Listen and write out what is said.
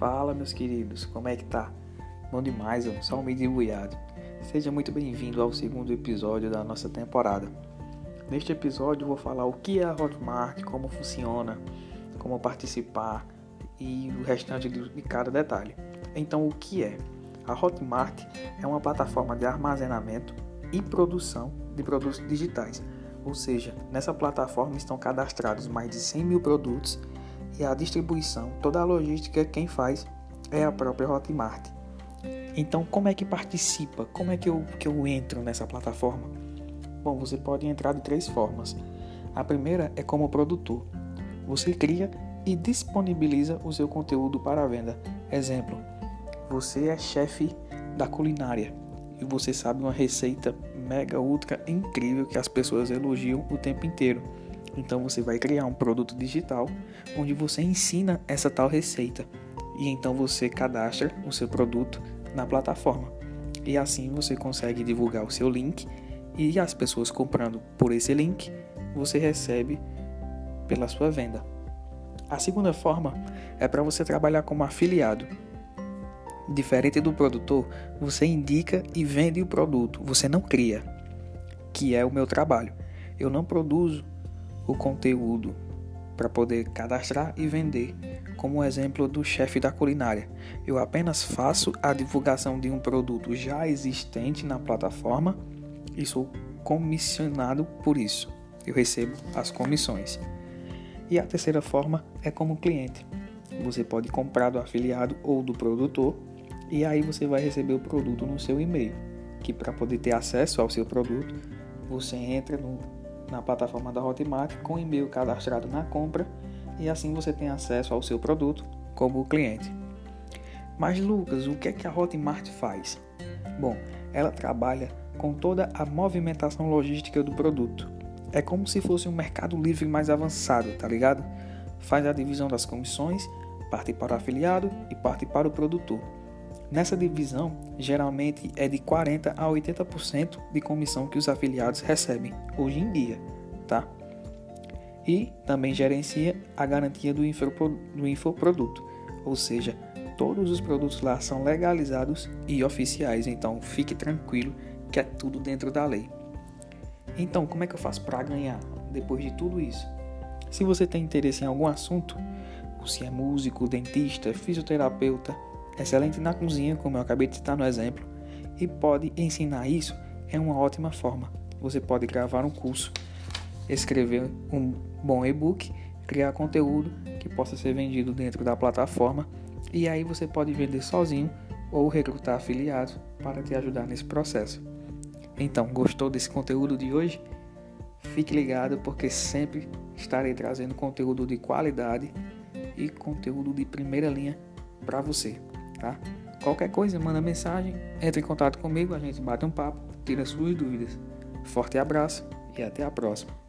Fala, meus queridos, como é que tá? Bom demais, eu só um meio buiado. Seja muito bem-vindo ao segundo episódio da nossa temporada. Neste episódio vou falar o que é a Hotmart, como funciona, como participar e o restante de cada detalhe. Então, o que é? A Hotmart é uma plataforma de armazenamento e produção de produtos digitais. Ou seja, nessa plataforma estão cadastrados mais de 100 mil produtos e a distribuição, toda a logística, quem faz é a própria Hotmart. Então, como é que participa? Como é que eu, que eu entro nessa plataforma? Bom, você pode entrar de três formas. A primeira é como produtor. Você cria e disponibiliza o seu conteúdo para venda. Exemplo: você é chefe da culinária e você sabe uma receita mega ultra incrível que as pessoas elogiam o tempo inteiro. Então você vai criar um produto digital onde você ensina essa tal receita e então você cadastra o seu produto na plataforma. E assim você consegue divulgar o seu link e as pessoas comprando por esse link, você recebe pela sua venda. A segunda forma é para você trabalhar como afiliado. Diferente do produtor, você indica e vende o produto, você não cria, que é o meu trabalho. Eu não produzo o conteúdo para poder cadastrar e vender, como exemplo do chefe da culinária. Eu apenas faço a divulgação de um produto já existente na plataforma e sou comissionado por isso. Eu recebo as comissões. E a terceira forma é como cliente. Você pode comprar do afiliado ou do produtor e aí você vai receber o produto no seu e-mail, que para poder ter acesso ao seu produto, você entra no na plataforma da Hotmart com e-mail cadastrado na compra e assim você tem acesso ao seu produto como cliente. Mas Lucas, o que é que a Hotmart faz? Bom, ela trabalha com toda a movimentação logística do produto. É como se fosse um mercado livre mais avançado, tá ligado? Faz a divisão das comissões, parte para o afiliado e parte para o produtor. Nessa divisão, geralmente é de 40 a 80% de comissão que os afiliados recebem hoje em dia, tá? E também gerencia a garantia do, do infoproduto, ou seja, todos os produtos lá são legalizados e oficiais, então fique tranquilo que é tudo dentro da lei. Então, como é que eu faço para ganhar depois de tudo isso? Se você tem interesse em algum assunto, se é músico, dentista, fisioterapeuta, excelente na cozinha, como eu acabei de citar no exemplo, e pode ensinar isso é uma ótima forma. Você pode gravar um curso, escrever um bom e-book, criar conteúdo que possa ser vendido dentro da plataforma e aí você pode vender sozinho ou recrutar afiliados para te ajudar nesse processo. Então, gostou desse conteúdo de hoje? Fique ligado porque sempre estarei trazendo conteúdo de qualidade e conteúdo de primeira linha para você tá? Qualquer coisa, manda mensagem, entre em contato comigo, a gente bate um papo, tira suas dúvidas. Forte abraço e até a próxima.